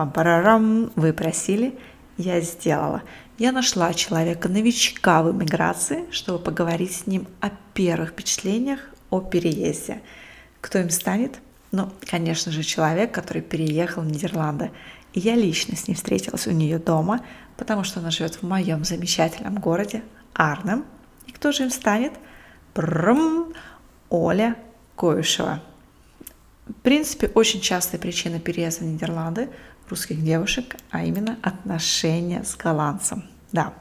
Пам-парарам, вы просили, я сделала. Я нашла человека-новичка в эмиграции, чтобы поговорить с ним о первых впечатлениях о переезде. Кто им станет? Ну, конечно же, человек, который переехал в Нидерланды. И я лично с ней встретилась у нее дома, потому что она живет в моем замечательном городе Арнем. И кто же им станет? Брм, Оля Коюшева. В принципе, очень частая причина переезда в Нидерланды русских девушек, а именно отношения с голландцем. Да.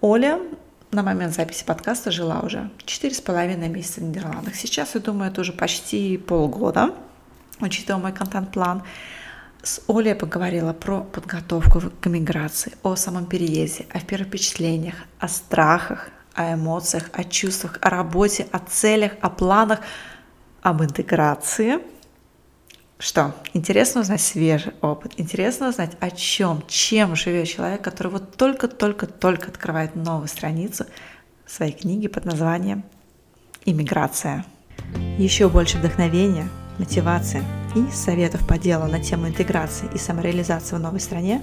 Оля на момент записи подкаста жила уже четыре с половиной месяца в Нидерландах. Сейчас, я думаю, это уже почти полгода, учитывая мой контент-план. С Олей я поговорила про подготовку к эмиграции, о самом переезде, о впечатлениях, о страхах, о эмоциях, о чувствах, о работе, о целях, о планах, об интеграции – что? Интересно узнать свежий опыт, интересно узнать о чем, чем живет человек, который вот только-только-только открывает новую страницу своей книги под названием «Иммиграция». Еще больше вдохновения, мотивации и советов по делу на тему интеграции и самореализации в новой стране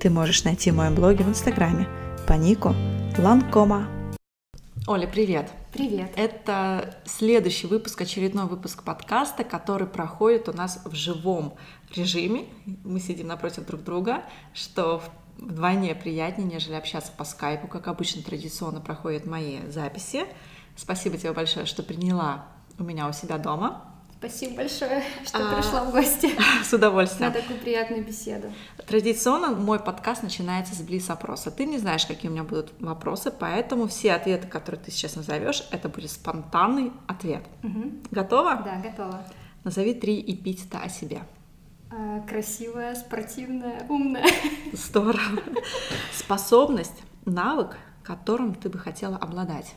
ты можешь найти в моем блоге в Инстаграме по нику Ланкома. Оля, привет! Привет. Это следующий выпуск, очередной выпуск подкаста, который проходит у нас в живом режиме. Мы сидим напротив друг друга, что вдвойне приятнее, нежели общаться по скайпу, как обычно традиционно проходят мои записи. Спасибо тебе большое, что приняла у меня у себя дома. Спасибо большое, что а, пришла в гости. С удовольствием. На такую приятную беседу. Традиционно мой подкаст начинается с блиц-опроса. Ты не знаешь, какие у меня будут вопросы, поэтому все ответы, которые ты сейчас назовешь, это будет спонтанный ответ. Угу. Готова? Да, готова. Назови три эпитета о себе. А, красивая, спортивная, умная. Здорово. Способность, навык, которым ты бы хотела обладать.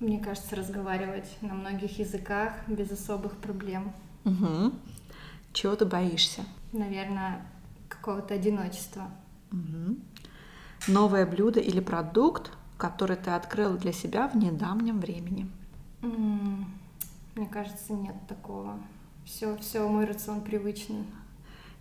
Мне кажется, разговаривать на многих языках без особых проблем. Угу. Чего ты боишься? Наверное, какого-то одиночества. Угу. Новое блюдо или продукт, который ты открыл для себя в недавнем времени? Мне кажется, нет такого. Все, все, мой рацион привычный.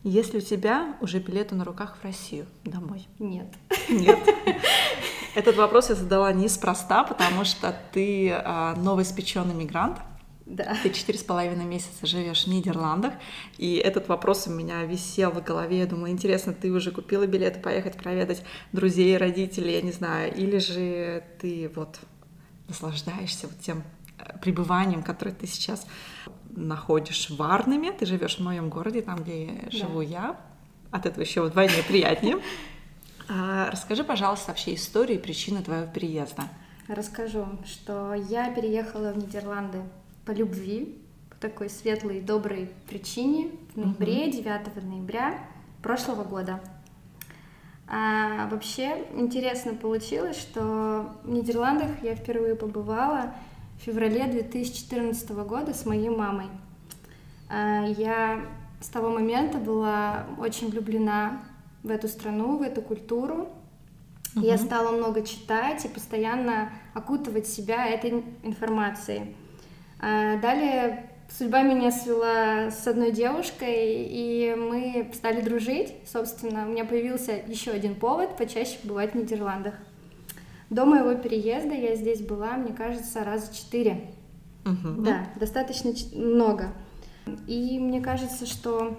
Есть ли у тебя уже билеты на руках в Россию домой? Нет. Нет. Этот вопрос я задала неспроста, потому что ты а, новоиспеченный мигрант. Да. Ты четыре с половиной месяца живешь в Нидерландах, и этот вопрос у меня висел в голове. Я думала, интересно, ты уже купила билеты поехать проведать друзей, родителей, я не знаю, или же ты вот наслаждаешься вот тем э, пребыванием, которое ты сейчас находишь в Арнеме, ты живешь в моем городе, там, где да. живу я, от этого еще вдвойне приятнее. А, расскажи, пожалуйста, вообще историю и причины твоего переезда. Расскажу, что я переехала в Нидерланды по любви, по такой светлой и доброй причине в ноябре, 9 ноября прошлого года. А вообще интересно получилось, что в Нидерландах я впервые побывала в феврале 2014 года с моей мамой. А я с того момента была очень влюблена в эту страну, в эту культуру. Угу. Я стала много читать и постоянно окутывать себя этой информацией. А далее судьба меня свела с одной девушкой, и мы стали дружить. Собственно, у меня появился еще один повод почаще бывать в Нидерландах. До моего переезда я здесь была, мне кажется, раза четыре. Угу. Да, достаточно много. И мне кажется, что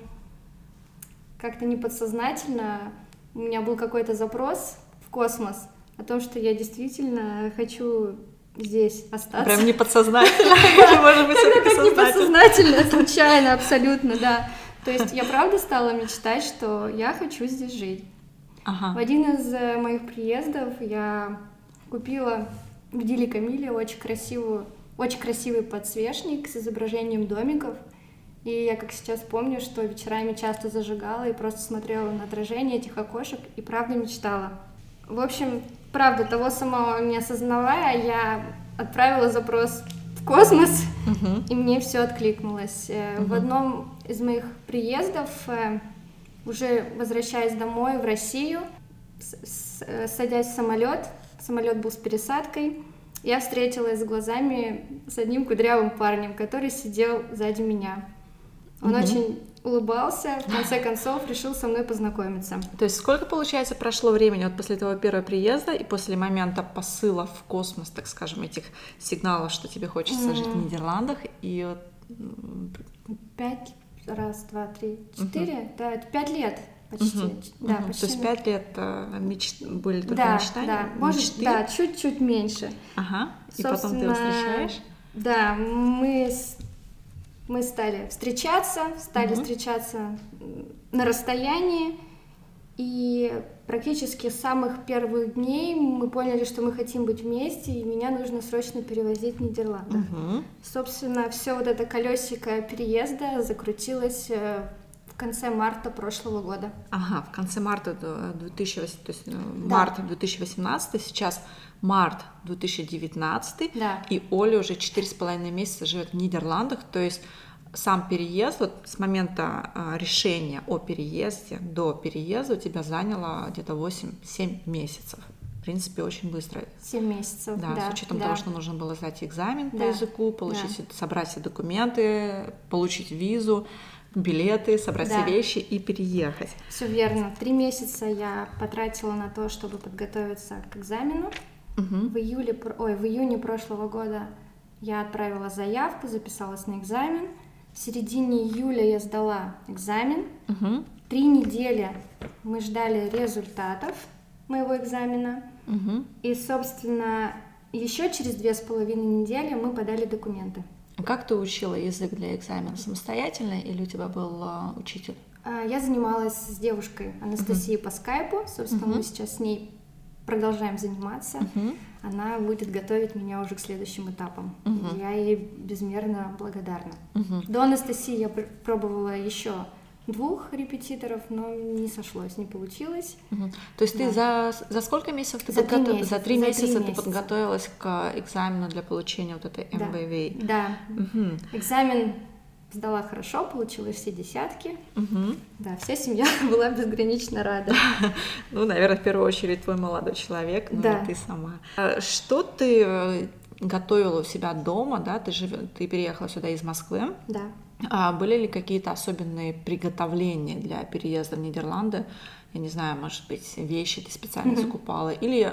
как-то неподсознательно у меня был какой-то запрос в космос о том, что я действительно хочу здесь остаться. Прям не подсознательно, может быть, это не подсознательно, случайно, абсолютно, да. То есть я правда стала мечтать, что я хочу здесь жить. Ага. В один из э, моих приездов я купила в Дили Камиле очень красивую, очень красивый подсвечник с изображением домиков. И я как сейчас помню, что вечерами часто зажигала и просто смотрела на отражение этих окошек и правда мечтала. В общем, правда, того самого не осознавая, я отправила запрос в космос, Мгм. и мне все откликнулось. Э, В одном из моих приездов, э, уже возвращаясь домой в Россию, с- с- э, садясь в самолет, самолет был с пересадкой, я встретилась глазами с одним кудрявым парнем, который сидел сзади меня. Он Мгм. очень улыбался, в конце концов решил со мной познакомиться. То есть сколько, получается, прошло времени вот после твоего первого приезда и после момента посыла в космос, так скажем, этих сигналов, что тебе хочется жить в. Нидерландах, и вот, Пять, раз, два, три, четыре, да, это пять лет почти. Ч- Да, мгм. почти. То есть пять лет э, меч- были только да, мечтания? да, может, мечты? да, чуть-чуть меньше. Ага, и потом ты его Собственно, встречаешь? Да, мы, с- мы стали встречаться, стали Мгм. встречаться на расстоянии, и практически с самых первых дней мы поняли, что мы хотим быть вместе, и меня нужно срочно перевозить в Нидерланды. Мгм. Собственно, все вот это колесико переезда закрутилось э, в конце марта прошлого года. Ага, в конце марта д- 2008, то есть э, Да. март 2018, сейчас март 2019, Да. и Оля уже четыре с половиной месяца живет в Нидерландах, то есть сам переезд, вот с момента а, решения о переезде до переезда у тебя заняло где-то 8-7 месяцев. В принципе, очень быстро. Семь месяцев. Да, Да, с учетом да. того, что нужно было сдать экзамен по Да, языку, получить, собрать все документы, получить визу, билеты, собрать Да. все вещи и переехать. Все верно. Три месяца я потратила на то, чтобы подготовиться к экзамену. Мгм. В июле, ой, в июне прошлого года я отправила заявку, записалась на экзамен. В середине июля я сдала экзамен. Мгм. Три недели мы ждали результатов моего экзамена. Мгм. И, собственно, еще через две с половиной недели мы подали документы. А Как ты учила язык для экзамена? Самостоятельно или у тебя был а, учитель? А, Я занималась с девушкой Анастасией по скайпу. Собственно, Мгм. мы сейчас с ней продолжаем заниматься. Мгм. Она будет готовить меня уже к следующим этапам. Мгм. Я ей безмерно благодарна. Мгм. До Анастасии я пр- пробовала еще двух репетиторов, но не сошлось, не получилось. Мгм. То есть ты за, за сколько месяцев ты За три подготов- месяца, за три за три месяца ты месяца. подготовилась к экзамену для получения вот этой Да. MBA? Да, Мгм. экзамен сдала хорошо, получила все десятки. Мгм. Да, вся семья была безгранично рада. Ну, наверное, в первую очередь твой молодой человек, ну Да. и ты сама. А Что ты э, готовила у себя дома, да? Ты, живе- ты переехала сюда из Москвы. Да. А были ли какие-то особенные приготовления для переезда в Нидерланды? Я не знаю, может быть, вещи ты специально Мгм. закупала или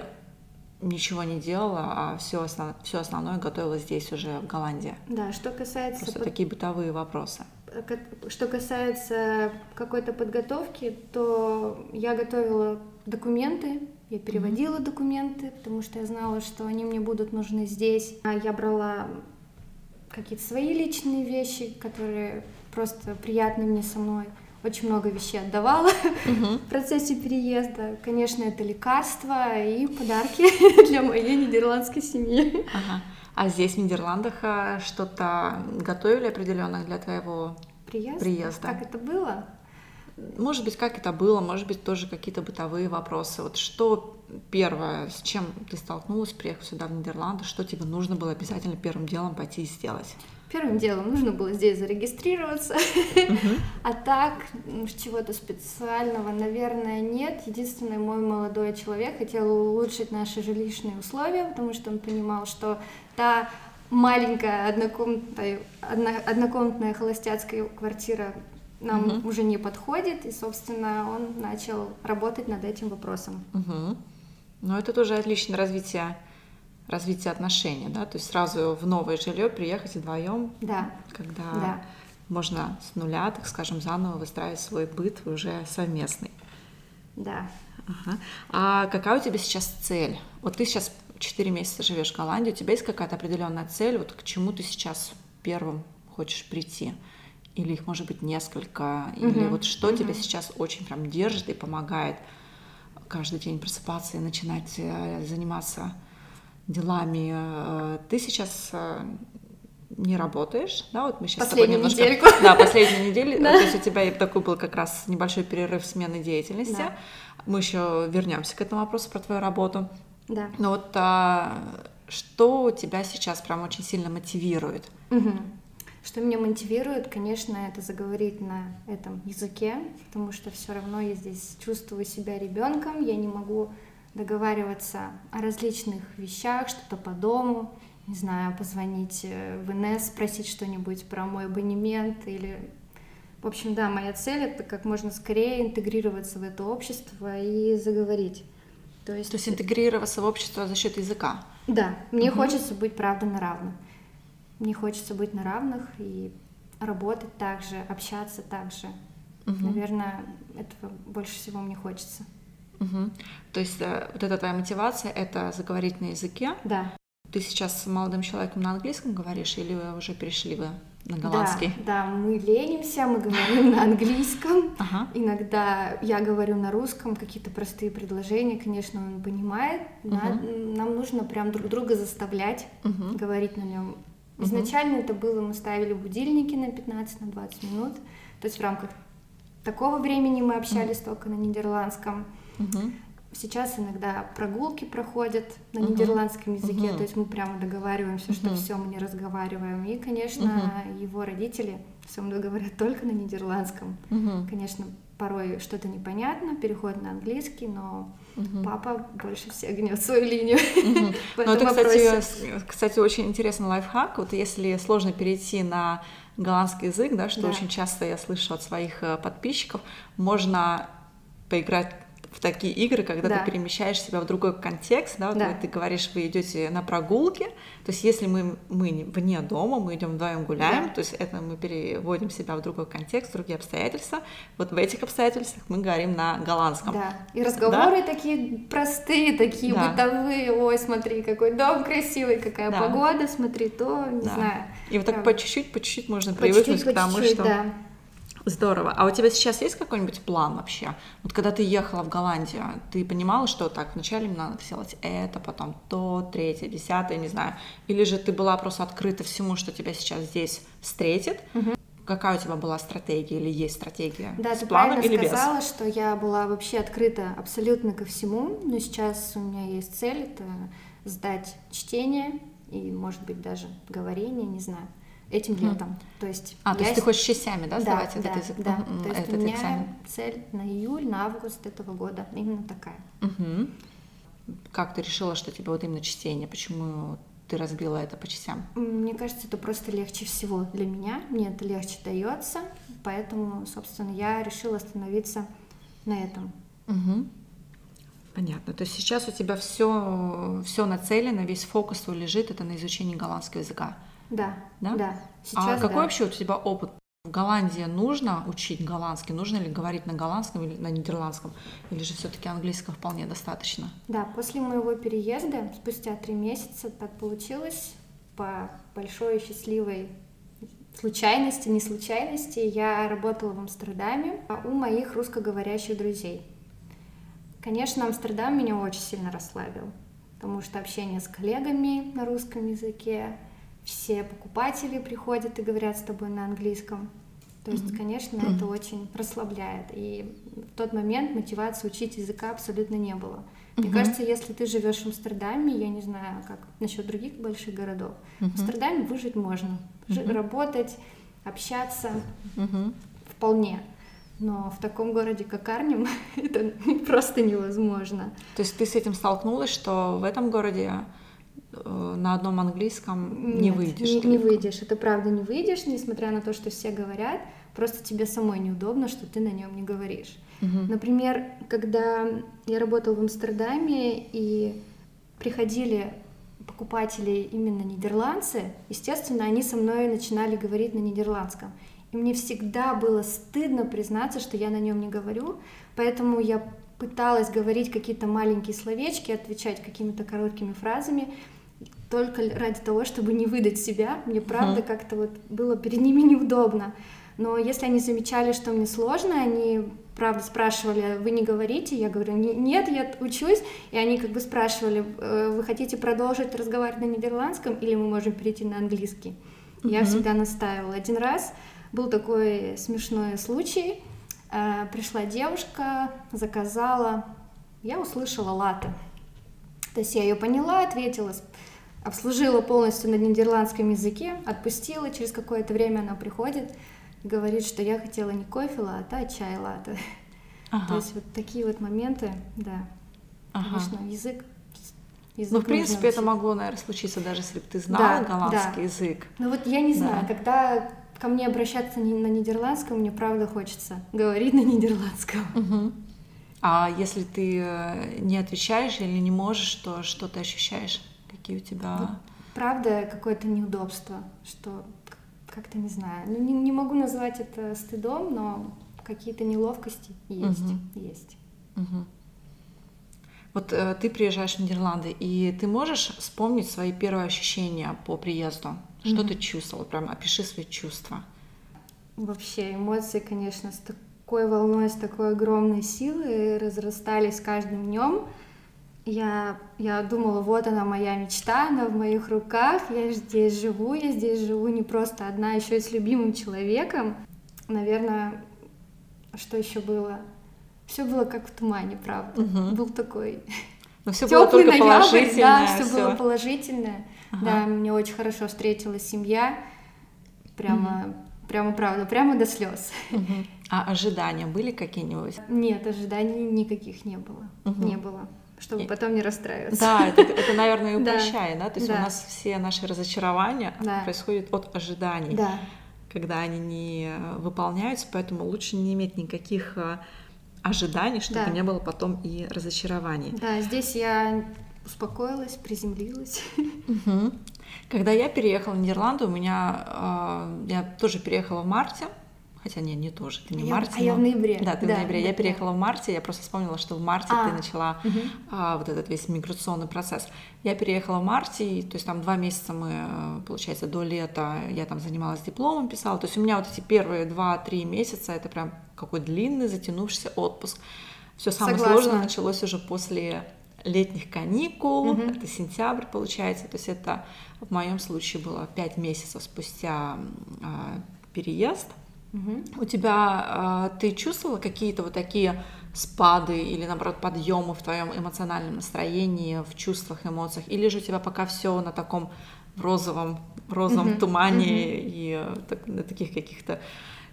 ничего не делала, а все, все основное готовила здесь уже в Голландии? Да, что касается Просто под- такие бытовые вопросы. Ка- Что касается какой-то подготовки, то я готовила документы, я переводила документы, потому что я знала, что они мне будут нужны здесь. А Я брала какие-то свои личные вещи, которые просто приятны мне со мной. Очень много вещей отдавала в процессе переезда. Конечно, это лекарства и подарки для моей нидерландской семьи. Ага. А здесь, в Нидерландах, а, что-то готовили определенно для твоего Приезд? Приезда. Как это было? Может быть, как это было, может быть, тоже какие-то бытовые вопросы. Вот что первое, с чем ты столкнулась, приехав сюда в Нидерланды, что тебе нужно было обязательно первым делом пойти и сделать? Первым делом нужно было здесь зарегистрироваться, а так чего-то специального, наверное, нет. Единственное, мой молодой человек хотел улучшить наши жилищные условия, потому что он понимал, что та маленькая однокомнатная, одно- однокомнатная холостяцкая квартира нам Мгм. уже не подходит, и, собственно, он начал работать над этим вопросом. Угу. Ну, это тоже отличное развитие, развитие отношений, да, то есть сразу в новое жилье приехать вдвоем, Да, когда да. можно с нуля, так скажем, заново выстраивать свой быт уже совместный. Да. Ага. А какая у тебя сейчас цель? Вот ты сейчас 4 месяца живешь в Голландии, у тебя есть какая-то определенная цель, вот к чему ты сейчас первым хочешь прийти? Или их может быть несколько? Или Мгм, вот что тебя мгм. сейчас очень прям держит и помогает каждый день просыпаться и начинать э, заниматься делами? Э, Ты сейчас э, не работаешь, да, вот мы сейчас последнюю немножко... недельку. Да, последнюю неделю, то есть у тебя такой был как раз небольшой перерыв смены деятельности. Да. Мы еще вернемся к этому вопросу про твою работу. Да. Но вот а, что тебя сейчас прям очень сильно мотивирует? Угу. Что меня мотивирует, конечно, это заговорить на этом языке, потому что все равно я здесь чувствую себя ребенком, я не могу договариваться о различных вещах, что-то по дому, не знаю, позвонить э, в НС, спросить что-нибудь про мой абонемент или... В общем, да, моя цель — это как можно скорее интегрироваться в это общество и заговорить. То есть, То есть интегрироваться в общество за счет языка? Да, мне угу. хочется быть, правда, на равных. Мне хочется быть на равных и работать так же, общаться так же. Угу. Наверное, этого больше всего мне хочется. Угу. То есть э, вот эта твоя мотивация — это заговорить на языке? Да. Ты сейчас с молодым человеком на английском говоришь или вы уже перешли вы на голландский? Да, да, мы ленимся, мы говорим на английском. Ага. Иногда я говорю на русском какие-то простые предложения, конечно, он понимает. Угу. Нам нужно прям друг друга заставлять угу. говорить на нем. Изначально угу. это было, мы ставили будильники на 15 на 20 минут. То есть в рамках такого времени мы общались угу. только на нидерландском. Угу. Сейчас иногда прогулки проходят на uh-huh. нидерландском языке, uh-huh. то есть мы прямо договариваемся, uh-huh. что все мы не разговариваем. И, конечно, uh-huh. его родители со мной говорят только на нидерландском. Uh-huh. Конечно, порой что-то непонятно, переход на английский, но uh-huh. папа больше всех гнет свою линию. Uh-huh. ну, это, кстати, кстати, очень интересный лайфхак. Вот если сложно перейти на голландский язык, да, что да. очень часто я слышу от своих э, подписчиков, можно поиграть в такие игры, когда да. ты перемещаешь себя в другой контекст, да, вот да. ты говоришь, вы идете на прогулки, то есть если мы, мы вне дома, мы идем вдвоем гуляем, да. то есть это мы переводим себя в другой контекст, в другие обстоятельства, вот в этих обстоятельствах мы говорим на голландском. Да, и разговоры да? такие простые, такие да. бытовые, ой, смотри, какой дом красивый, какая да. погода, смотри то, не да. знаю. И вот так по чуть-чуть, по чуть-чуть можно по привыкнуть чуть-чуть, к тому, что... Да Здорово. А у тебя сейчас есть какой-нибудь план вообще? Вот когда ты ехала в Голландию, ты понимала, что так, вначале мне надо сделать это, потом то, третье, десятое, не знаю. Или же ты была просто открыта всему, что тебя сейчас здесь встретит? Угу. Какая у тебя была стратегия или есть стратегия? Да, с ты планом правильно или сказала, без? что я была вообще открыта абсолютно ко всему, но сейчас у меня есть цель, это сдать чтение и, может быть, даже говорение, не знаю этим летом. То есть а, то есть ты хочешь частями, да, сдавать да, этот да, язык? Да, то есть этот у меня экзамен. цель на июль, на август этого года именно такая. Угу. Как ты решила, что тебе вот именно чтение? Почему ты разбила это по частям? Мне кажется, это просто легче всего для меня. Мне это легче дается, поэтому, собственно, я решила остановиться на этом. Угу. Понятно. То есть сейчас у тебя все, все нацелено, весь фокус твой лежит это на изучении голландского языка. Да, да, да. А Сейчас, а какой да. вообще у тебя опыт? В Голландии нужно учить голландский? Нужно ли говорить на голландском или на нидерландском? Или же все-таки английского вполне достаточно? Да, после моего переезда, спустя три месяца, так получилось, по большой счастливой случайности, не случайности, я работала в Амстердаме у моих русскоговорящих друзей. Конечно, Амстердам меня очень сильно расслабил, потому что общение с коллегами на русском языке, все покупатели приходят и говорят с тобой на английском. То есть, конечно, mm-hmm. это очень расслабляет. И в тот момент мотивации учить языка абсолютно не было. Мне mm-hmm. кажется, если ты живешь в Амстердаме, я не знаю, как насчет других больших городов, mm-hmm. в Амстердаме выжить можно, mm-hmm. работать, общаться mm-hmm. вполне. Но в таком городе, как Арнем, это просто невозможно. То есть ты с этим столкнулась, что в этом городе на одном английском Нет, не выйдешь. Не, не выйдешь, это правда не выйдешь, несмотря на то, что все говорят, просто тебе самой неудобно, что ты на нем не говоришь. Угу. Например, когда я работала в Амстердаме и приходили покупатели именно нидерландцы, естественно, они со мной начинали говорить на нидерландском. И мне всегда было стыдно признаться, что я на нем не говорю, поэтому я пыталась говорить какие-то маленькие словечки, отвечать какими-то короткими фразами, только ради того, чтобы не выдать себя. Мне правда uh-huh. как-то вот было перед ними неудобно. Но если они замечали, что мне сложно, они правда спрашивали, вы не говорите? Я говорю, нет, я учусь. И они как бы спрашивали, «Э, вы хотите продолжить разговаривать на нидерландском или мы можем перейти на английский? Я mm-hmm. всегда настаивала. Один раз был такой смешной случай. Э, пришла девушка, заказала, я услышала лата. То есть я ее поняла, ответила, обслужила полностью на нидерландском языке, отпустила, через какое-то время она приходит, говорит, что я хотела не кофе лата, а чай лата. Ага. То есть вот такие вот моменты, да. Ага. Конечно, язык Язык ну, в принципе, это могло, наверное, случиться даже если бы ты знала да, голландский да. язык. Ну вот я не знаю, да. когда ко мне обращаться на нидерландском, мне правда хочется говорить на нидерландском. Угу. А если ты э, не отвечаешь или не можешь, то что ты ощущаешь? Какие у тебя... Вот, правда, какое-то неудобство, что как-то не знаю. Ну, не, не могу назвать это стыдом, но какие-то неловкости есть. Угу. Есть. Угу. Вот э, ты приезжаешь в Нидерланды, и ты можешь вспомнить свои первые ощущения по приезду? Что mm-hmm. ты чувствовал? Прям опиши свои чувства. Вообще эмоции, конечно, с такой волной, с такой огромной силой разрастались каждым днем. Я, я думала, вот она моя мечта, она в моих руках, я здесь живу, я здесь живу не просто одна, еще и с любимым человеком. Наверное, что еще было? Все было как в тумане, правда. Угу. Был такой но все было только ноябрь, положительное. Да, все, все было положительное. Ага. Да, мне очень хорошо встретилась семья. Прямо, угу. прямо правда, прямо до слез. Угу. А ожидания были какие-нибудь? Нет, ожиданий никаких не было. Угу. Не было чтобы потом не расстраиваться. Да, это, это наверное, и упрощает, да? То есть у нас все наши разочарования происходят от ожиданий, да. когда они не выполняются, поэтому лучше не иметь никаких а, ожиданий, чтобы не было потом и разочарований. Да, здесь я успокоилась, приземлилась. Угу. Когда я переехала в Нидерланды, у меня э, я тоже переехала в марте. Хотя нет, не тоже, ты не а в марте. А я в ноябре. Да, ты да, в ноябре. Да, я переехала да. в марте, я просто вспомнила, что в марте а, ты начала угу. а, вот этот весь миграционный процесс. Я переехала в марте, и, то есть там два месяца мы, получается, до лета я там занималась дипломом, писала. То есть у меня вот эти первые два-три месяца, это прям какой длинный, затянувшийся отпуск. Все самое Согласна. сложное началось уже после летних каникул, угу. это сентябрь получается, то есть это в моем случае было пять месяцев спустя э, переезд. Угу. У тебя э, ты чувствовала какие-то вот такие спады или наоборот подъемы в твоем эмоциональном настроении, в чувствах, эмоциях, или же у тебя пока все на таком розовом, розовом угу. тумане угу. и э, так, на таких каких-то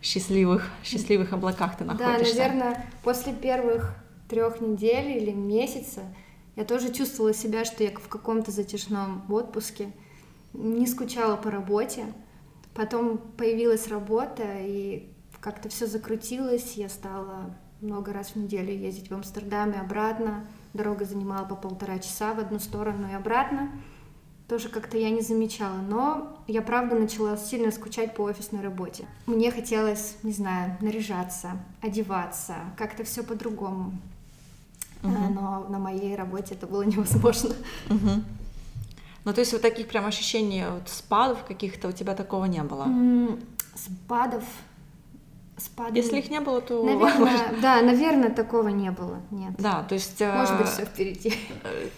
счастливых, счастливых облаках ты находишься? Да, наверное, после первых трех недель или месяца я тоже чувствовала себя, что я в каком-то затяжном отпуске, не скучала по работе. Потом появилась работа, и как-то все закрутилось, я стала много раз в неделю ездить в Амстердам и обратно. Дорога занимала по полтора часа в одну сторону и обратно. Тоже как-то я не замечала, но я правда начала сильно скучать по офисной работе. Мне хотелось, не знаю, наряжаться, одеваться, как-то все по-другому uh-huh. но на моей работе это было невозможно. Uh-huh. Ну, то есть вот таких прям ощущений вот спадов каких-то у тебя такого не было? Mm, спадов спадами. Если их не было, то... Наверное, да, наверное, такого не было, нет. Да, то есть... Может быть, э, все впереди. Э,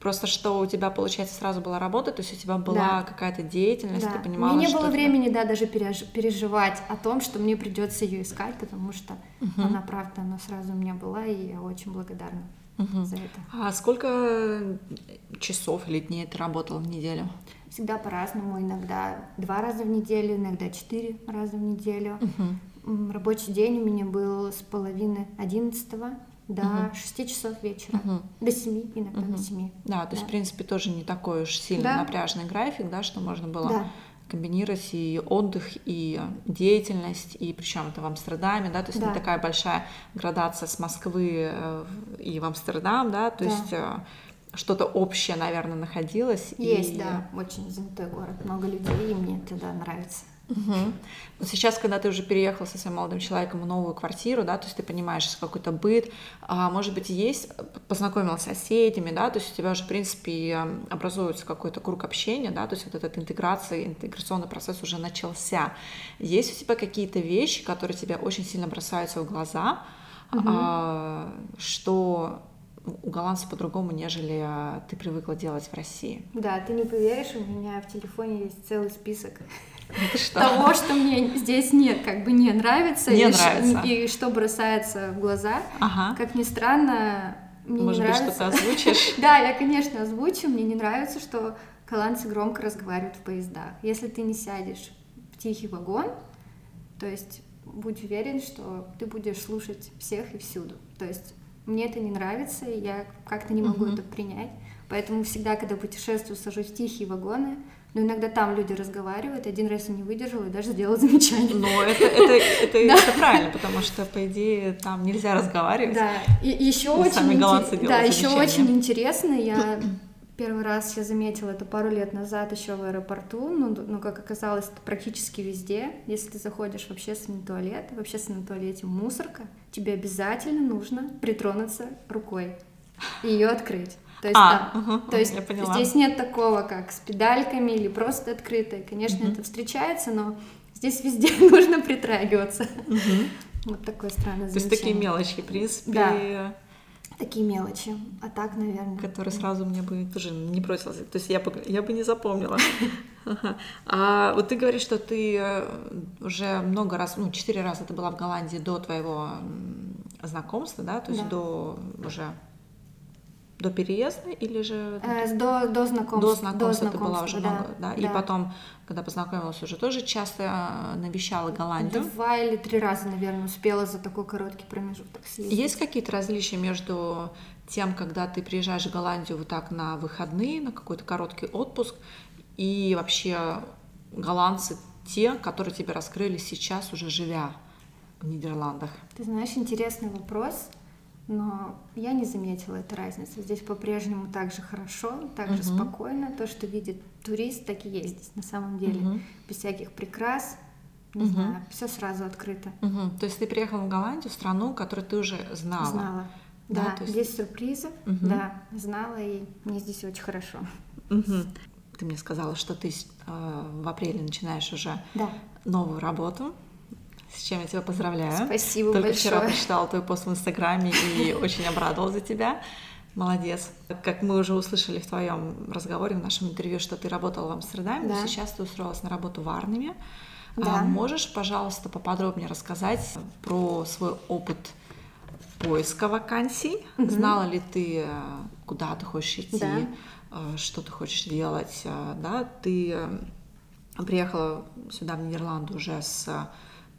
просто что у тебя, получается, сразу была работа, то есть у тебя была да. какая-то деятельность, да. ты понимала, Мне не было времени, да, даже переживать о том, что мне придется ее искать, потому что угу. она, правда, она сразу у меня была, и я очень благодарна. Угу. За это. А сколько часов или дней ты работала в неделю? Всегда по-разному. Иногда два раза в неделю, иногда четыре раза в неделю. Угу. Рабочий день у меня был с половины одиннадцатого до угу. 6 часов вечера, угу. до 7, иногда угу. до 7. Да, то да. есть, в принципе, тоже не такой уж сильно да. напряжный график, да, что можно было да. Комбинировать и отдых, и деятельность, и причем это в Амстердаме, да, то есть да. не такая большая градация с Москвы э, и в Амстердам, да, то да. есть э, что-то общее, наверное, находилось. Есть, и... да, очень занятой город, много людей, и мне туда нравится. Угу. Вот сейчас, когда ты уже переехал со своим молодым человеком в новую квартиру, да, то есть ты понимаешь какой-то быт, а, может быть, есть, познакомился с соседями, да, то есть у тебя уже, в принципе, образуется какой-то круг общения, да, то есть вот этот интеграция, интеграционный процесс уже начался. Есть у тебя какие-то вещи, которые тебе очень сильно бросаются в глаза, угу. а, что у голландцев по-другому, нежели а, ты привыкла делать в России. Да, ты не поверишь, у меня в телефоне есть целый список что? того, что мне здесь нет, как бы не нравится, не и, нравится. и что бросается в глаза. Ага. Как ни странно, мне Может не быть, нравится. что-то озвучишь? Да, я, конечно, озвучу. Мне не нравится, что голландцы громко разговаривают в поездах. Если ты не сядешь в тихий вагон, то есть будь уверен, что ты будешь слушать всех и всюду. То есть мне это не нравится, и я как-то не могу Мгм. это принять. Поэтому всегда, когда путешествую, сажусь в тихие вагоны. Но иногда там люди разговаривают. Один раз я не выдержала и даже сделала замечание. Но это, это, это, Да. это правильно, потому что, по идее, там нельзя разговаривать. Да, и еще И очень, сами голландцы инте- делают да, еще очень интересно, я первый раз я заметила это пару лет назад еще в аэропорту, ну, д- ну как оказалось, это практически везде. Если ты заходишь в общественный туалет, в общественном туалете мусорка, тебе обязательно нужно притронуться рукой и ее открыть. То есть, А, да, мгм, то есть я поняла. здесь нет такого, как с педальками или просто открытой. Конечно, Мгм. это встречается, но здесь везде нужно притрагиваться. Мгм. Вот такое странное То есть такие мелочи, в принципе, Да. Такие мелочи. А так, наверное. которые сразу мне бы тоже не бросилось. То есть я бы, я бы не запомнила. А вот ты говоришь, что ты э, уже много раз, ну, четыре раза ты была в Голландии до твоего знакомства, да? То есть до уже до переезда или же Э, с- до, до знакомства. до знакомства ты была уже да, много, да? И да. потом, когда познакомилась, уже тоже часто э, навещала Голландию. Два или три раза, наверное, успела за такой короткий промежуток съездить. Есть какие-то различия между тем, когда ты приезжаешь в Голландию вот так на выходные, на какой-то короткий отпуск, и вообще голландцы те, которые тебе раскрыли сейчас, уже живя в Нидерландах? Ты знаешь, интересный вопрос, но я не заметила этой разницы. Здесь по-прежнему так же хорошо, так же Мгм. спокойно. То, что видит турист, так и есть здесь на самом деле. Мгм. Без всяких прикрас, не Мгм. знаю, все сразу открыто. Мгм. То есть ты приехала в Голландию, страну, которую ты уже знала. Знала. Да, Да, есть- здесь сюрпризы, Мгм. да, знала, и мне здесь очень хорошо. Мгм. Ты мне сказала, что ты э, в апреле начинаешь уже Да, новую работу, с чем я тебя поздравляю. спасибо Только большое. вчера прочитала твой пост в Инстаграме и очень обрадовалась за тебя. Молодец. Как мы уже услышали в твоем разговоре, в нашем интервью, что ты работала в Амстердаме, но Да. сейчас ты устроилась на работу в Арнеме. Да. А можешь, пожалуйста, поподробнее рассказать про свой опыт поиска вакансий? Мгм. Знала ли ты, э, куда ты хочешь идти, Да. э, что ты хочешь делать? э, Да, ты приехала сюда в Нидерланды уже с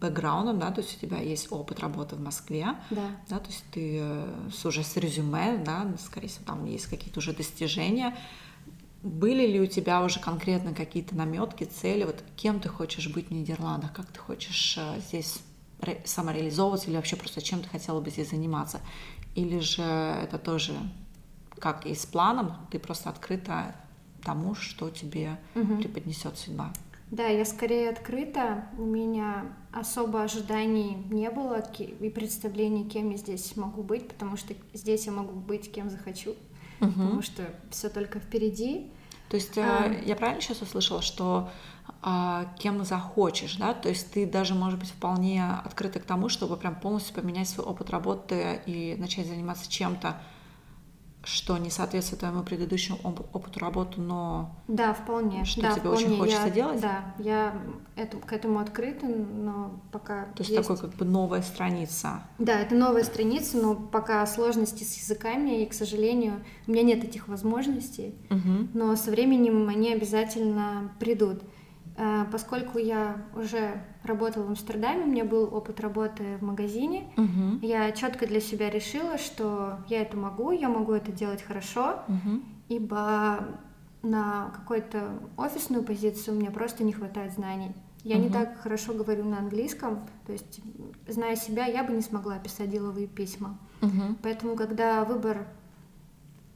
бэкграундом, да, то есть у тебя есть опыт работы в Москве, Да. да, то есть ты э, с- уже с резюме, да, скорее всего, там есть какие-то уже достижения. Были ли у тебя уже конкретно какие-то наметки, цели, вот кем ты хочешь быть в Нидерландах, как ты хочешь э, здесь ре- самореализовываться или вообще просто чем ты хотела бы здесь заниматься? Или же это тоже как и с планом, ты просто открыта тому, что тебе Мгм. преподнесет судьба? Да, я скорее открыта. У меня особо ожиданий не было и представлений, кем я здесь могу быть, потому что здесь я могу быть кем захочу, потому что все только впереди. То есть э, А. я правильно сейчас услышала, что а, кем захочешь, да? То есть ты даже, может быть, вполне открыта к тому, чтобы прям полностью поменять свой опыт работы и начать заниматься чем-то, что не соответствует твоему предыдущему оп- опыту работы, но Да, вполне. Что да, тебе очень вполне. хочется Я- делать? Да, я эту- к этому открыта, но пока то есть, такой как бы новая страница. Да, это новая страница, но пока сложности с языками, и, к сожалению, у меня нет этих возможностей. Мгм. но со временем они обязательно придут. Э, Поскольку я уже работала в Амстердаме, у меня был опыт работы в магазине, Мгм. я четко для себя решила, что я это могу, я могу это делать хорошо, Мгм. ибо на какую-то офисную позицию мне просто не хватает знаний. Я не Мгм. так хорошо говорю на английском, то есть, зная себя, я бы не смогла писать деловые письма. Мгм. Поэтому, когда выбор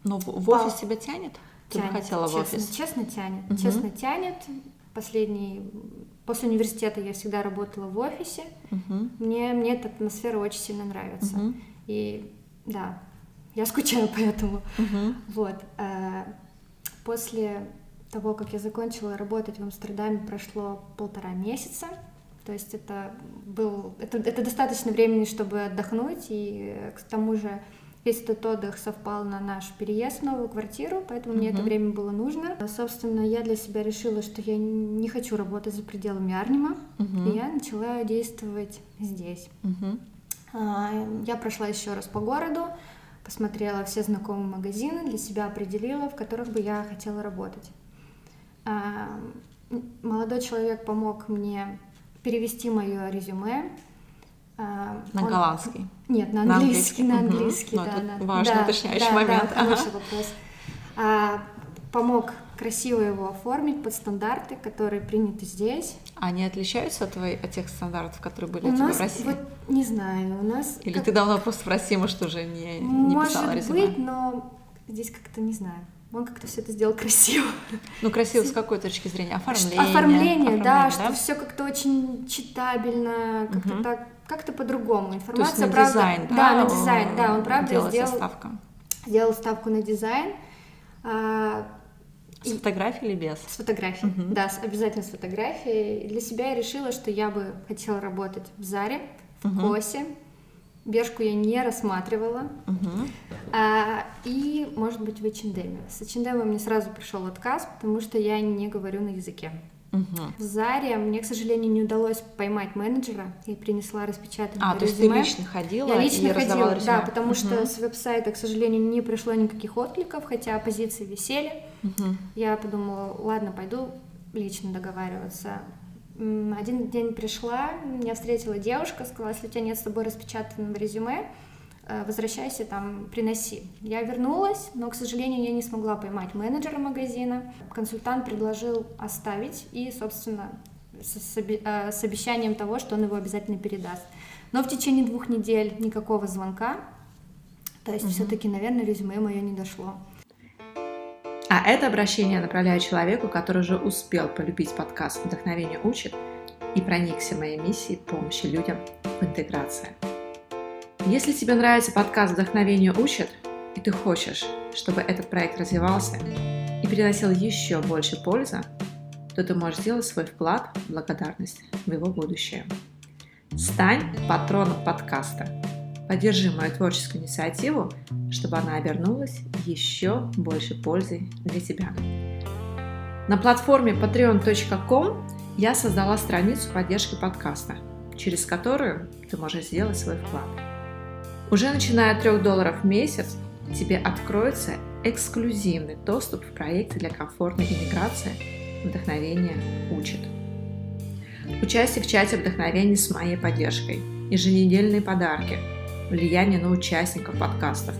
Но в, в офис тебя тянет? Ты бы хотела в честно, офис? Честно тянет, Мгм. честно тянет. Последний после университета я всегда работала в офисе. Мгм. Мне мне эта атмосфера очень сильно нравится. Мгм. И да, я скучаю по этому. Мгм. Вот. э, После того, как я закончила работать в Амстердаме, прошло полтора месяца. То есть это был это, это достаточно времени, чтобы отдохнуть, и э, к тому же Весь этот отдых совпал на наш переезд в новую квартиру, поэтому мне это время было нужно. Собственно, я для себя решила, что я не хочу работать за пределами Арнима, и я начала действовать здесь. Я прошла еще раз по городу, посмотрела все знакомые магазины, для себя определила, в которых бы я хотела работать. А, молодой человек помог мне перевести мое резюме, а, на он... голландский? Нет, на английский, на английский, угу. да. Это важный да, уточняющий да, момент. Да, хороший вопрос. А, помог красиво его оформить под стандарты, которые приняты здесь. Они отличаются от, твоей, от тех стандартов, которые были у, у тебя нас, в России? Вот, не знаю, у нас... Или как... ты давно просто в России, может, уже не, не может писала резюме? Может быть, но здесь как-то не знаю. Он как-то все это сделал красиво. Ну, красиво с какой точки зрения? Оформление. Оформление, оформление да, да, что все как-то очень читабельно, как-то угу. так как-то по-другому. Информация, То есть на правда, дизайн, да? Да, на дизайн, да, он правда сделал, ставка. сделал ставку на дизайн. А, с фотографией или без? С фотографией, uh-huh. да, обязательно с фотографией. Для себя я решила, что я бы хотела работать в Заре, в uh-huh. Косе. Бежку я не рассматривала. Uh-huh. А, и, может быть, в H&M. С H&M мне сразу пришел отказ, потому что я не говорю на языке. Угу. В Заре мне, к сожалению, не удалось поймать менеджера. Я принесла распечатанное а, резюме. то есть ты лично ходила Я лично и ходила, резюме. да, потому угу. что с веб-сайта, к сожалению, не пришло никаких откликов, хотя позиции висели. Угу. Я подумала, ладно, пойду лично договариваться. Один день пришла, меня встретила девушка, сказала, если у тебя нет с собой распечатанного резюме, Э, возвращайся там, приноси. Я вернулась, но, к сожалению, я не смогла поймать менеджера магазина. Консультант предложил оставить и, собственно, с, э, с обещанием того, что он его обязательно передаст. Но в течение двух недель никакого звонка, то есть угу. все-таки, наверное, резюме мое не дошло. А это обращение направляю человеку, который уже успел полюбить подкаст «Вдохновение учит» и проникся моей миссией помощи людям в интеграции. Если тебе нравится подкаст «Вдохновение учит», и ты хочешь, чтобы этот проект развивался и приносил еще больше пользы, то ты можешь сделать свой вклад в благодарность в его будущее. Стань патроном подкаста. Поддержи мою творческую инициативу, чтобы она обернулась еще больше пользой для тебя. На платформе patreon.com я создала страницу поддержки подкаста, через которую ты можешь сделать свой вклад – уже начиная от 3 долларов в месяц тебе откроется эксклюзивный доступ в проекты для комфортной иммиграции «Вдохновение учит». Участие в чате вдохновения с моей поддержкой, еженедельные подарки, влияние на участников подкастов,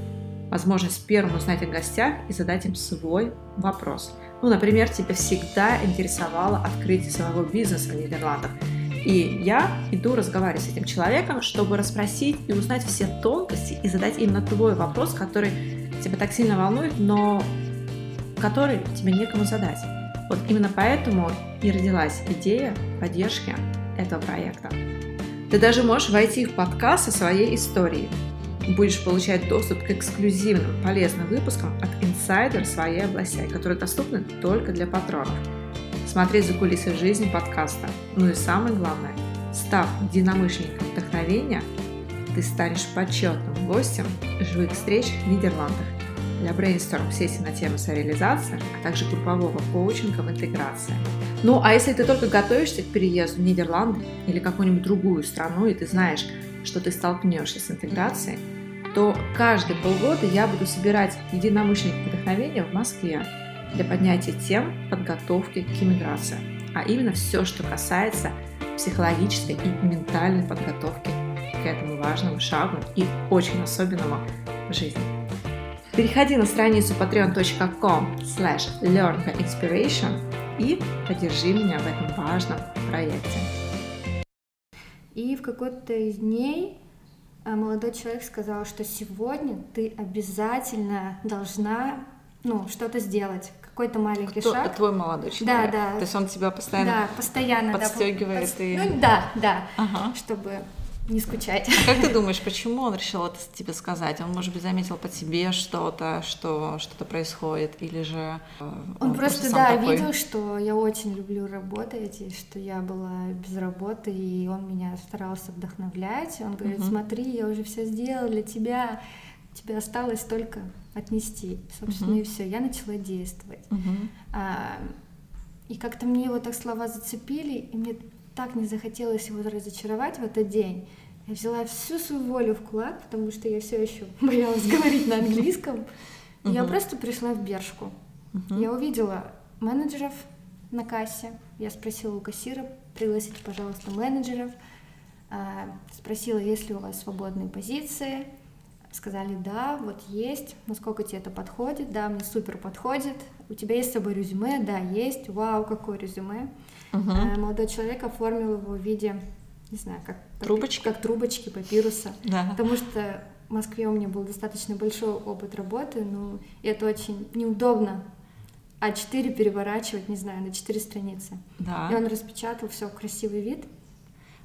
возможность первым узнать о гостях и задать им свой вопрос. Ну, например, тебя всегда интересовало открытие своего бизнеса в Нидерландах – и я иду разговаривать с этим человеком, чтобы расспросить и узнать все тонкости и задать именно твой вопрос, который тебя так сильно волнует, но который тебе некому задать. Вот именно поэтому и родилась идея поддержки этого проекта. Ты даже можешь войти в подкаст со своей историей. Будешь получать доступ к эксклюзивным полезным выпускам от инсайдер своей области, которые доступны только для патронов смотреть за кулисы жизни подкаста. Ну и самое главное, став единомышленником вдохновения, ты станешь почетным гостем живых встреч в Нидерландах для брейнсторм сессий на тему самореализации, а также группового коучинга в интеграции. Ну, а если ты только готовишься к переезду в Нидерланды или какую-нибудь другую страну, и ты знаешь, что ты столкнешься с интеграцией, то каждые полгода я буду собирать единомышленников вдохновения в Москве для поднятия тем подготовки к иммиграции, а именно все, что касается психологической и ментальной подготовки к этому важному шагу и очень особенному в жизни. Переходи на страницу patreon.com slash learninspiration и поддержи меня в этом важном проекте. И в какой-то из дней э, молодой человек сказал, что сегодня ты обязательно должна ну, что-то сделать, какой-то маленький Кто, шаг. Твой молодой человек. Да, да. То есть он тебя постоянно, да, постоянно подстегивает да, и. Ну да, да. Ага. Чтобы не скучать. А как ты думаешь, почему он решил это тебе сказать? Он, может быть, заметил по тебе что-то, что что-то происходит, или же э, он, он просто, просто да такой... видел, что я очень люблю работать и что я была без работы, и он меня старался вдохновлять. Он говорит: угу. смотри, я уже все сделал для тебя тебе осталось только отнести. Собственно, Мгм. и все. Я начала действовать. Мгм. А, и как-то мне вот так слова зацепили, и мне так не захотелось его разочаровать в этот день. Я взяла всю свою волю в кулак, потому что я все еще боялась говорить на английском. Я просто пришла в Бершку. Я увидела менеджеров на кассе. Я спросила у кассира, пригласите, пожалуйста, менеджеров. А, Спросила, есть ли у вас свободные позиции. Сказали, да, вот есть. Насколько тебе это подходит? Да, мне супер подходит. У тебя есть с собой резюме? Да, есть. Вау, какое резюме. А, Молодой человек оформил его в виде, не знаю, как Трубочки? как трубочки, папируса. Да. Потому что в Москве у меня был достаточно большой опыт работы, ну, и это очень неудобно. А4 переворачивать, не знаю, на 4 страницы. Да. И он распечатал все в красивый вид.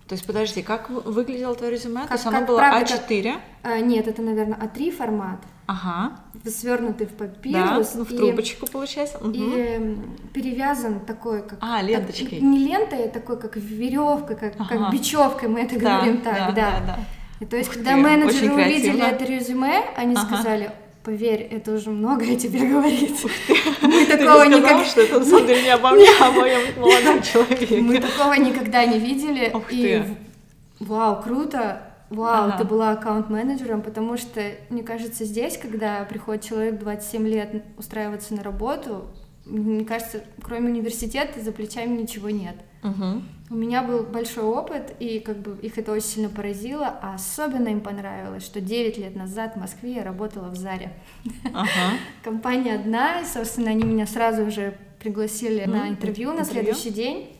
То есть, подожди, как вы- выглядело твое резюме? То Как- есть оно как было правда, как- А4? А, нет, это, наверное, А3 формат, Ага. свернутый в Да, папирус. ну в и- трубочку получается. Мгм. И м, перевязан такой, как... А, так- ленточкой. не лентой, а такой, как веревка, как, Ага. как бечевкой, мы это Да, говорим так, да, да. да, да. И то есть, Ух когда ты, менеджеры увидели это резюме, они Ага. сказали, поверь, это уже многое тебе говорит. Мы такого никак- что это на самом деле не обо мне, а о моем молодом человеке. Мы такого никогда не видели. Ух и ты. вау, круто. Вау, Ага. ты была аккаунт-менеджером, потому что, мне кажется, здесь, когда приходит человек 27 лет устраиваться на работу, мне кажется, кроме университета за плечами ничего нет. Мгм. У меня был большой опыт, и как бы их это очень сильно поразило, а особенно им понравилось, что 9 лет назад в Москве я работала в Заре. Ага. Компания одна, и, собственно, они меня сразу же пригласили на Мгм. интервью на Интервью? следующий день.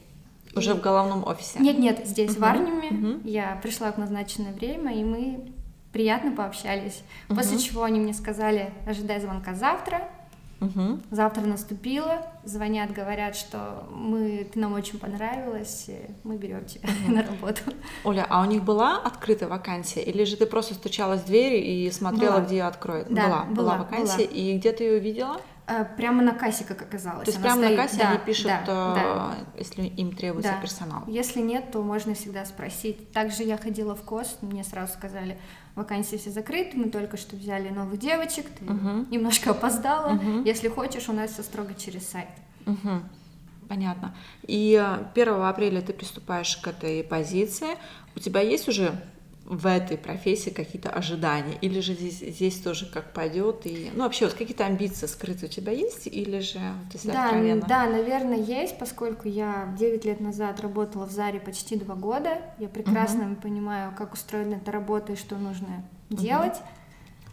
Уже в головном офисе. Нет, нет, здесь в Мгм, Арниуме. Я пришла в назначенное время, и мы приятно пообщались. После чего они мне сказали, ожидай звонка завтра. Мгм. Завтра наступило, звонят, говорят, что мы, ты нам очень понравилась, и мы берем тебя на работу. Оля, а у них была открытая вакансия, или же ты просто стучалась в дверь и смотрела, Была. где ее откроют? Да, была, была, вакансия, была. и где ты ее увидела? А, Прямо на кассе, как оказалось. То есть она прямо на стоит. кассе Да, они пишут, да, э, да. если им требуется Да. персонал. Если нет, то можно всегда спросить. Также я ходила в КОС, мне сразу сказали, вакансии все закрыты, мы только что взяли новых девочек, ты Мгм. немножко опоздала. Мгм. Если хочешь, у нас все строго через сайт. Мгм. Понятно. И э, 1 апреля ты приступаешь к этой позиции. У тебя есть уже в этой профессии какие-то ожидания? Или же здесь, здесь тоже как пойдет? И... Ну, вообще, вот какие-то амбиции скрытые у тебя есть? Или же, вот если Да, откровенно? да, наверное, есть, поскольку я 9 лет назад работала в Заре почти 2 года. Я прекрасно понимаю, как устроена эта работа и что нужно делать.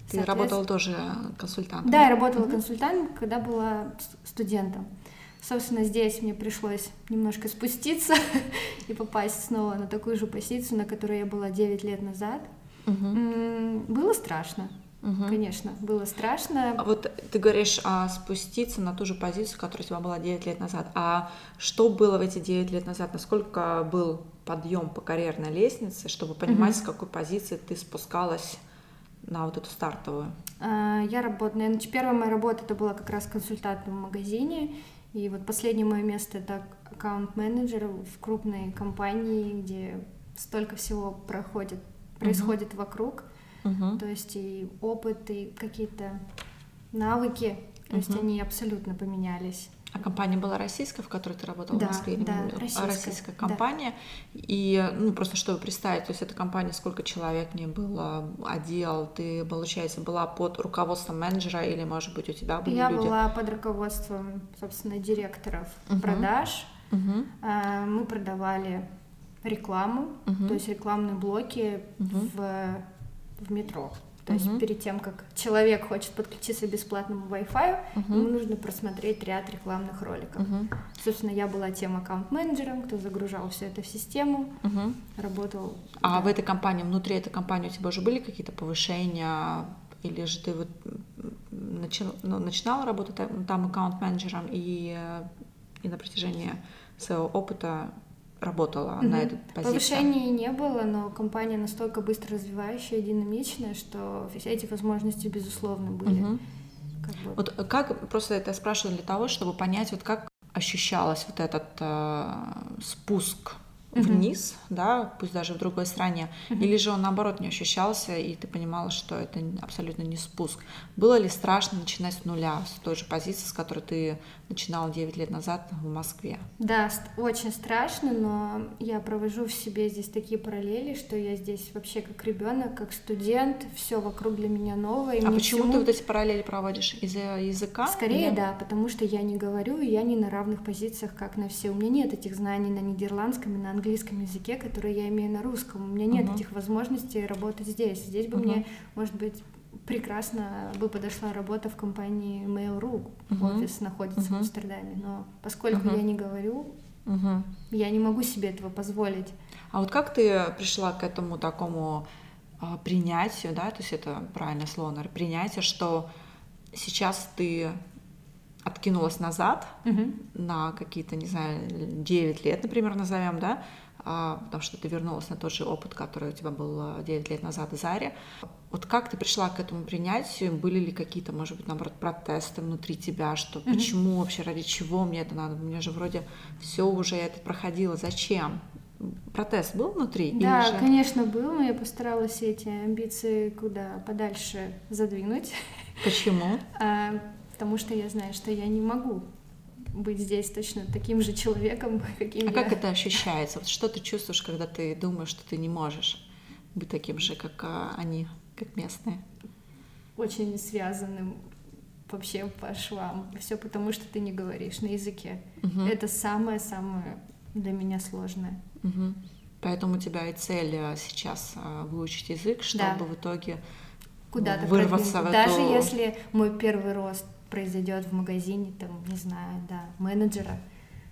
Ты работала тоже консультантом? Да, я работала консультантом, когда была студентом. Собственно, здесь мне пришлось немножко спуститься и попасть снова на такую же позицию, на которой я была 9 лет назад. М, Было страшно, Мгм. конечно, было А страшно. вот ты говоришь а, спуститься на ту же позицию, которая у тебя была 9 лет назад. А что было в эти 9 лет назад? Насколько был подъем по карьерной лестнице, чтобы понимать, Мгм. с какой позиции ты спускалась на вот эту стартовую? А, Я работаю, наверное, первая моя работа это была как раз консультантом в магазине, и вот последнее мое место это аккаунт-менеджер в крупной компании, где столько всего проходит, происходит вокруг. Мгм. То есть и опыт, и какие-то навыки, то есть Мгм. они абсолютно поменялись. А компания была российская, в которой ты работала Да, в Москве? да, не- российская, российская да. компания. И, ну, просто чтобы представить, то есть эта компания, сколько человек в ней было, отдел, ты, получается, была под руководством менеджера или, может быть, у тебя были Я люди? была под руководством, собственно, директоров Мгм. продаж. А, Мы продавали рекламу, Мгм. то есть рекламные блоки Мгм. в, в метро. То есть Мгм. перед тем, как человек хочет подключиться к бесплатному Wi-Fi, Мгм. ему нужно просмотреть ряд рекламных роликов. Мгм. Собственно, я была тем аккаунт-менеджером, кто загружал все это в систему, Мгм. работал. А да. в этой компании, внутри этой компании у тебя уже были какие-то повышения? Или же ты вот начи- ну, начинала работать там- там аккаунт-менеджером и, э, и на протяжении своего опыта работала на Мгм. этой позиции? Повышений не было, но компания настолько быстро развивающая и динамичная, что все эти возможности, безусловно, были. Мгм. Как бы- Вот как, просто это спрашиваю для того, чтобы понять, вот как ощущалось вот этот э, спуск вниз, mm-hmm. да, пусть даже в другой стране, mm-hmm. или же он наоборот не ощущался, и ты понимала, что это абсолютно не спуск. Было ли страшно начинать с нуля, с той же позиции, с которой ты начинала 9 лет назад в Москве? Да, очень страшно, но я провожу в себе здесь такие параллели, что я здесь вообще как ребенок, как студент, все вокруг для меня новое. А почему всему... ты вот эти параллели проводишь? Из-за языка? Скорее, или... да, потому что я не говорю, и я не на равных позициях, как на все. У меня нет этих знаний на нидерландском и на английском языке, которые я имею на русском. У меня нет uh-huh. этих возможностей работать здесь. Здесь бы uh-huh. мне, может быть, прекрасно бы подошла работа в компании Mail.ru. Uh-huh. Офис находится uh-huh. в Амстердаме. Но поскольку uh-huh. я не говорю, uh-huh. я не могу себе этого позволить. А вот как ты пришла к этому такому а, принятию, да, то есть это правильное слово, наверное, принятие, что сейчас ты откинулась назад угу. на какие-то, не знаю, 9 лет, например, назовем, да, а, потому что ты вернулась на тот же опыт, который у тебя был 9 лет назад в Заре. Вот как ты пришла к этому принятию? Были ли какие-то, может быть, наоборот, протесты внутри тебя, что mm почему вообще, ради чего мне это надо? Мне же вроде все уже это проходило, зачем? Протест был внутри? Да, же... конечно, был, но я постаралась эти амбиции куда подальше задвинуть. Почему? Потому что я знаю, что я не могу быть здесь точно таким же человеком, каким а я. А как это ощущается? Вот что ты чувствуешь, когда ты думаешь, что ты не можешь быть таким же, как а, они, как местные? Очень связанным вообще по швам. Все потому, что ты не говоришь на языке. Угу. Это самое-самое для меня сложное. Угу. Поэтому у тебя и цель а, сейчас а, выучить язык, чтобы да. в итоге куда-то вырваться в эту... Даже если мой первый рост произойдет в магазине, там, не знаю, да, менеджера,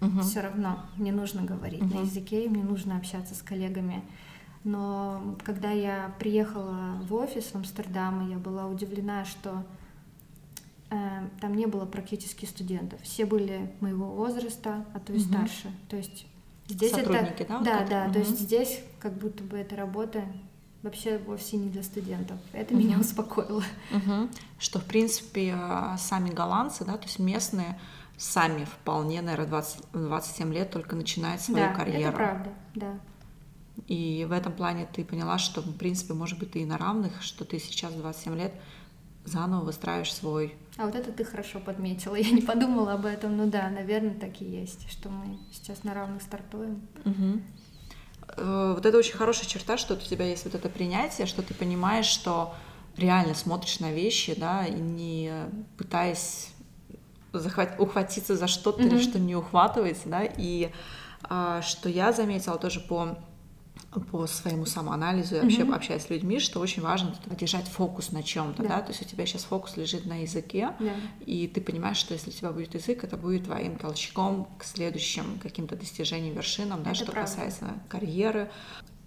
угу. все равно мне нужно говорить угу. на языке, и мне нужно общаться с коллегами. Но когда я приехала в офис в Амстердам, я была удивлена, что э, там не было практически студентов. Все были моего возраста, а то и угу. старше. То есть здесь Сотрудники, это... да? Да, вот да. Угу. То есть здесь как будто бы эта работа вообще вовсе не для студентов. Это угу. меня успокоило. Угу. Что, в принципе, э, сами голландцы, да, то есть местные, сами вполне, наверное, 20, 27 лет только начинают свою да, карьеру. это правда, да. И в этом плане ты поняла, что, в принципе, может быть, ты и на равных, что ты сейчас 27 лет заново выстраиваешь свой... А вот это ты хорошо подметила. Я не подумала об этом. Ну да, наверное, так и есть, что мы сейчас на равных стартуем. Угу. Э, вот это очень хорошая черта, что у тебя есть вот это принятие, что ты понимаешь, что реально смотришь на вещи, да, и не пытаясь захват... ухватиться за что-то, mm-hmm. что не ухватывается, да, и а, что я заметила тоже по по своему самоанализу и вообще mm-hmm. общаясь с людьми, что очень важно держать фокус на чем-то, да. да, то есть у тебя сейчас фокус лежит на языке, yeah. и ты понимаешь, что если у тебя будет язык, это будет твоим толчком к следующим каким-то достижениям, вершинам, да, это что правда. касается карьеры.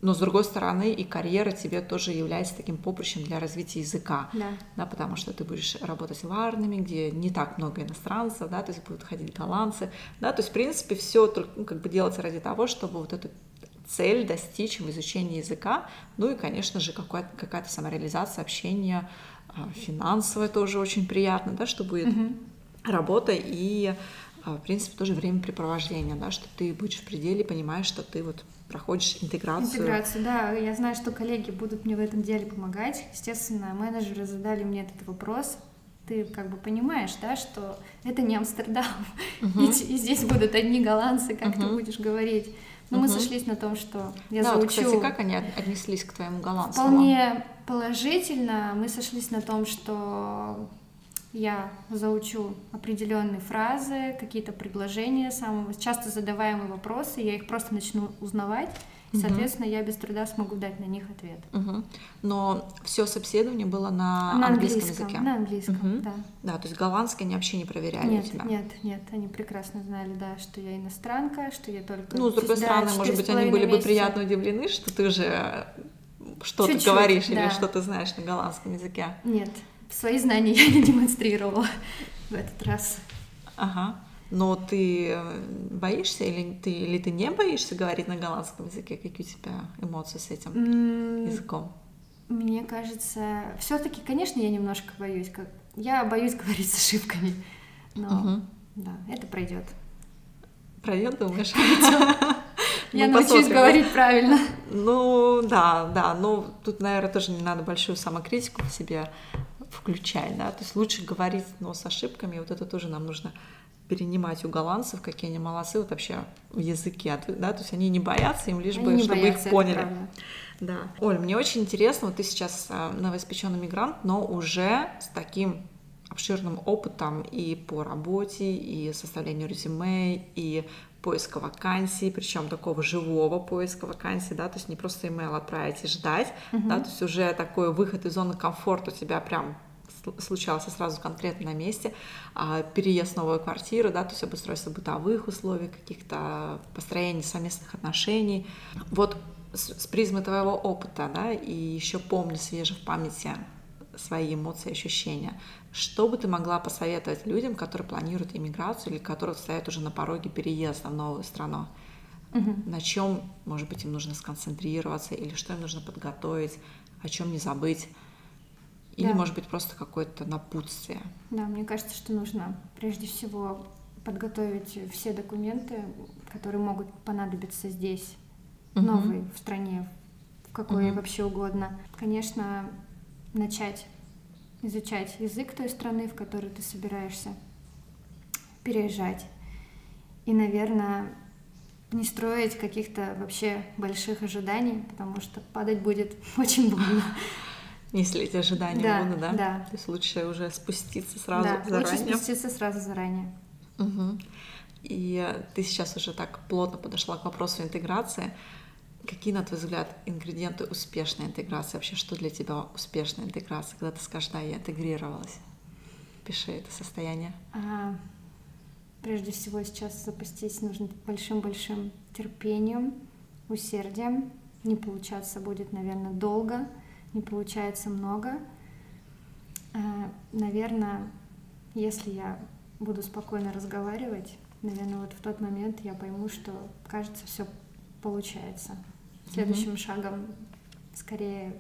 Но с другой стороны, и карьера тебе тоже является таким поприщем для развития языка, да. да, потому что ты будешь работать в армии, где не так много иностранцев, да, то есть будут ходить голландцы, да, то есть в принципе все ну, как бы делается ради того, чтобы вот эту цель достичь в изучении языка, ну и, конечно же, какая-то самореализация, общение, а, финансовое тоже очень приятно, да, что будет mm-hmm. работа и, а, в принципе, тоже времяпрепровождение, да, что ты будешь в пределе, понимаешь, что ты вот проходишь интеграцию. Интеграцию, да. Я знаю, что коллеги будут мне в этом деле помогать. Естественно, менеджеры задали мне этот вопрос. Ты как бы понимаешь, да, что это не Амстердам, uh-huh. и, и здесь будут одни голландцы, как uh-huh. ты будешь говорить. Но угу. мы сошлись на том, что я да, заучу... Вот, кстати, как они отнеслись к твоему голландскому? Вполне положительно. Мы сошлись на том, что я заучу определенные фразы, какие-то предложения, самые часто задаваемые вопросы, я их просто начну узнавать, и, соответственно, угу. я без труда смогу дать на них ответ. Угу. Но все собеседование было на, на английском, английском языке. На английском, угу. да. Да, то есть голландский они вообще не проверяли нет, тебя. Нет, нет, они прекрасно знали, да, что я иностранка, что я только. Ну, с другой да, стороны, может быть, они были месяца. бы приятно удивлены, что ты же что-то говоришь да. или что ты знаешь на голландском языке. Нет, свои знания я не демонстрировала в этот раз. Ага. Но ты э, боишься или ты, или ты не боишься говорить на голландском языке? Какие у тебя эмоции с этим mm, языком? Мне кажется, все-таки, конечно, я немножко боюсь. Как... Я боюсь говорить с ошибками. Но uh-huh. да, это пройдет. Пройдет, думаешь? Я ну, научусь говорить правильно. Ну, да, да, ну, тут, наверное, тоже не надо большую самокритику в себе включать, да, то есть лучше говорить, но с ошибками, вот это тоже нам нужно перенимать у голландцев, какие они молодцы вот вообще в языке, да, то есть они не боятся, им лишь они бы, чтобы боятся, их поняли. Да. Оль, мне очень интересно, вот ты сейчас а, новоиспеченный мигрант, но уже с таким обширным опытом и по работе, и составлению резюме, и поиска вакансий, причем такого живого поиска вакансий, да, то есть не просто email отправить и ждать, uh-huh. да, то есть уже такой выход из зоны комфорта у тебя прям случался сразу конкретно на месте, а, переезд в новую квартиру, да, то есть обустройство бытовых условий, каких-то построений совместных отношений. Вот с, с призмы твоего опыта, да, и еще помню свеже в памяти свои эмоции, ощущения. Что бы ты могла посоветовать людям, которые планируют иммиграцию или которые стоят уже на пороге переезда в новую страну? Угу. На чем, может быть, им нужно сконцентрироваться или что им нужно подготовить, о чем не забыть? Или, да. может быть, просто какое-то напутствие? Да, мне кажется, что нужно прежде всего подготовить все документы, которые могут понадобиться здесь, угу. новой в стране, в какой угу. вообще угодно. Конечно, начать изучать язык той страны, в которой ты собираешься переезжать. И, наверное, не строить каких-то вообще больших ожиданий, потому что падать будет очень больно. Если эти ожидания да, будут, да? Да. То есть лучше уже спуститься сразу да, заранее. лучше спуститься сразу заранее. Угу. И ты сейчас уже так плотно подошла к вопросу интеграции. Какие, на твой взгляд, ингредиенты успешной интеграции? Вообще, что для тебя успешная интеграция, когда ты скажешь, да, я интегрировалась? Пиши это состояние. А, прежде всего, сейчас запастись нужно большим-большим терпением, усердием. Не получаться будет, наверное, долго, не получается много. А, наверное, если я буду спокойно разговаривать, наверное, вот в тот момент я пойму, что, кажется, все получается. Следующим mm-hmm. шагом скорее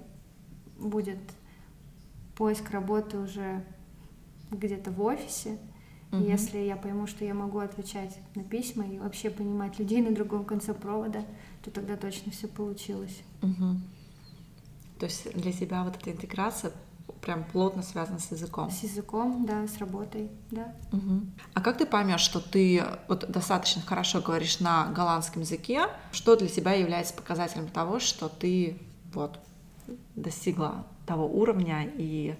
будет поиск работы уже где-то в офисе. Mm-hmm. Если я пойму, что я могу отвечать на письма и вообще понимать людей на другом конце провода, то тогда точно все получилось. Mm-hmm. То есть для тебя вот эта интеграция прям плотно связано с языком. С языком, да, с работой, да. Угу. А как ты поймешь, что ты вот достаточно хорошо говоришь на голландском языке? Что для тебя является показателем того, что ты вот достигла того уровня и,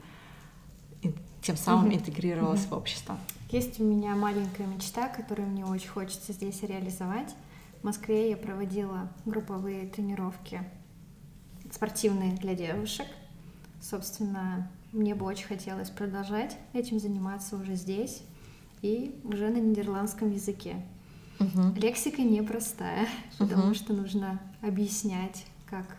и тем самым угу. интегрировалась угу. в общество? Есть у меня маленькая мечта, которую мне очень хочется здесь реализовать. В Москве я проводила групповые тренировки спортивные для девушек Собственно, мне бы очень хотелось продолжать этим заниматься уже здесь и уже на нидерландском языке. Угу. Лексика непростая, угу. потому что нужно объяснять, как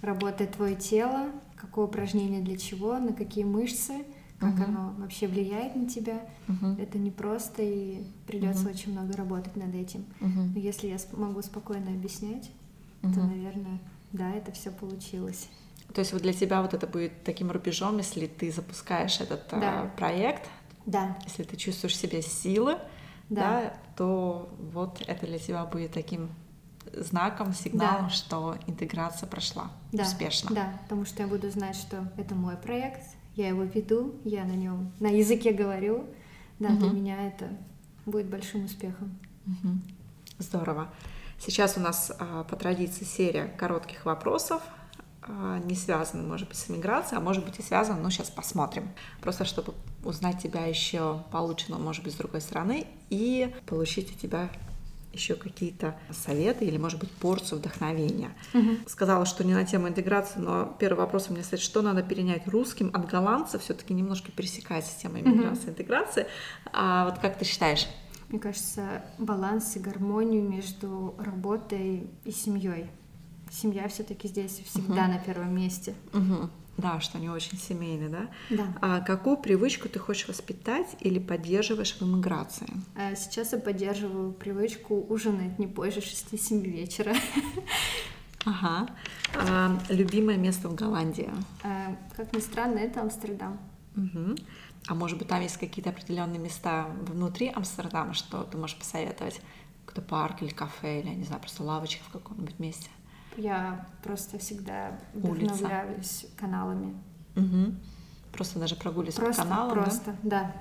работает твое тело, какое упражнение для чего, на какие мышцы, как угу. оно вообще влияет на тебя. Угу. Это непросто, и придется угу. очень много работать над этим. Угу. Но если я могу спокойно объяснять, угу. то, наверное, да, это все получилось. То есть вот для тебя вот это будет таким рубежом, если ты запускаешь этот да. э, проект, да. если ты чувствуешь в себе силы, да. да, то вот это для тебя будет таким знаком, сигналом, да. что интеграция прошла да. успешно. Да, потому что я буду знать, что это мой проект, я его веду, я на нем на языке говорю. Да, угу. для меня это будет большим успехом. Угу. Здорово. Сейчас у нас а, по традиции серия коротких вопросов а, не связан, может быть, с иммиграцией, а может быть и связан, но сейчас посмотрим. Просто чтобы узнать тебя еще получше, но может быть, с другой стороны, и получить от тебя еще какие-то советы или, может быть, порцию вдохновения. Угу. Сказала, что не на тему интеграции, но первый вопрос у меня стоит, что надо перенять русским от голландцев, все-таки немножко пересекается тема иммиграции угу. интеграции. А вот как ты считаешь? Мне кажется, баланс и гармонию между работой и семьей семья все-таки здесь всегда угу. на первом месте. Угу. Да, что они очень семейные, да? Да. А какую привычку ты хочешь воспитать или поддерживаешь в эмиграции? А сейчас я поддерживаю привычку ужинать не позже 6-7 вечера. Ага. А, любимое место в Голландии? А, как ни странно, это Амстердам. Угу. А может быть, там есть какие-то определенные места внутри Амстердама, что ты можешь посоветовать? какой-то парк или кафе, или, не знаю, просто лавочка в каком-нибудь месте? Я просто всегда Улица. вдохновляюсь каналами. Угу. Просто даже прогуливаться Просто, по каналам, просто, да.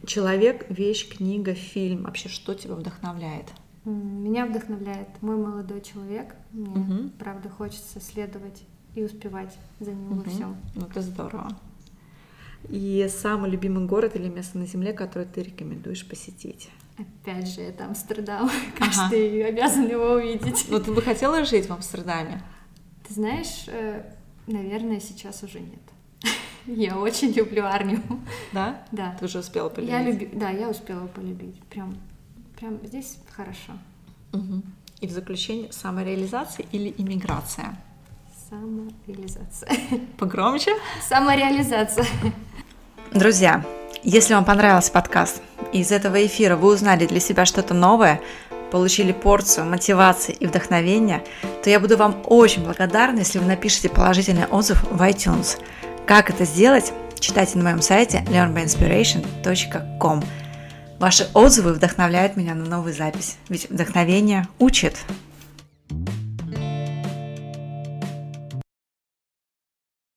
да? Человек, вещь, книга, фильм. Вообще, что тебя вдохновляет? Меня вдохновляет мой молодой человек. Мне, Мгм. правда, хочется следовать и успевать за ним во Мгм. всем. Ну, это здорово. И самый любимый город или место на Земле, которое ты рекомендуешь посетить? Опять же, это Амстердам. Ага. Каждый обязан его увидеть. Ну, ты бы хотела жить в Амстердаме? Ты знаешь, э, наверное, сейчас уже нет. Я очень люблю Арнию. Да? Да. Ты уже успела полюбить? Я люби... Да, я успела полюбить. Прям, прям здесь хорошо. Мгм. И в заключение, самореализация или иммиграция? Самореализация. Погромче. Самореализация. Друзья, если вам понравился подкаст, и из этого эфира вы узнали для себя что-то новое, получили порцию мотивации и вдохновения, то я буду вам очень благодарна, если вы напишите положительный отзыв в iTunes. Как это сделать, читайте на моем сайте learnbyinspiration.com. Ваши отзывы вдохновляют меня на новую запись, ведь вдохновение учит.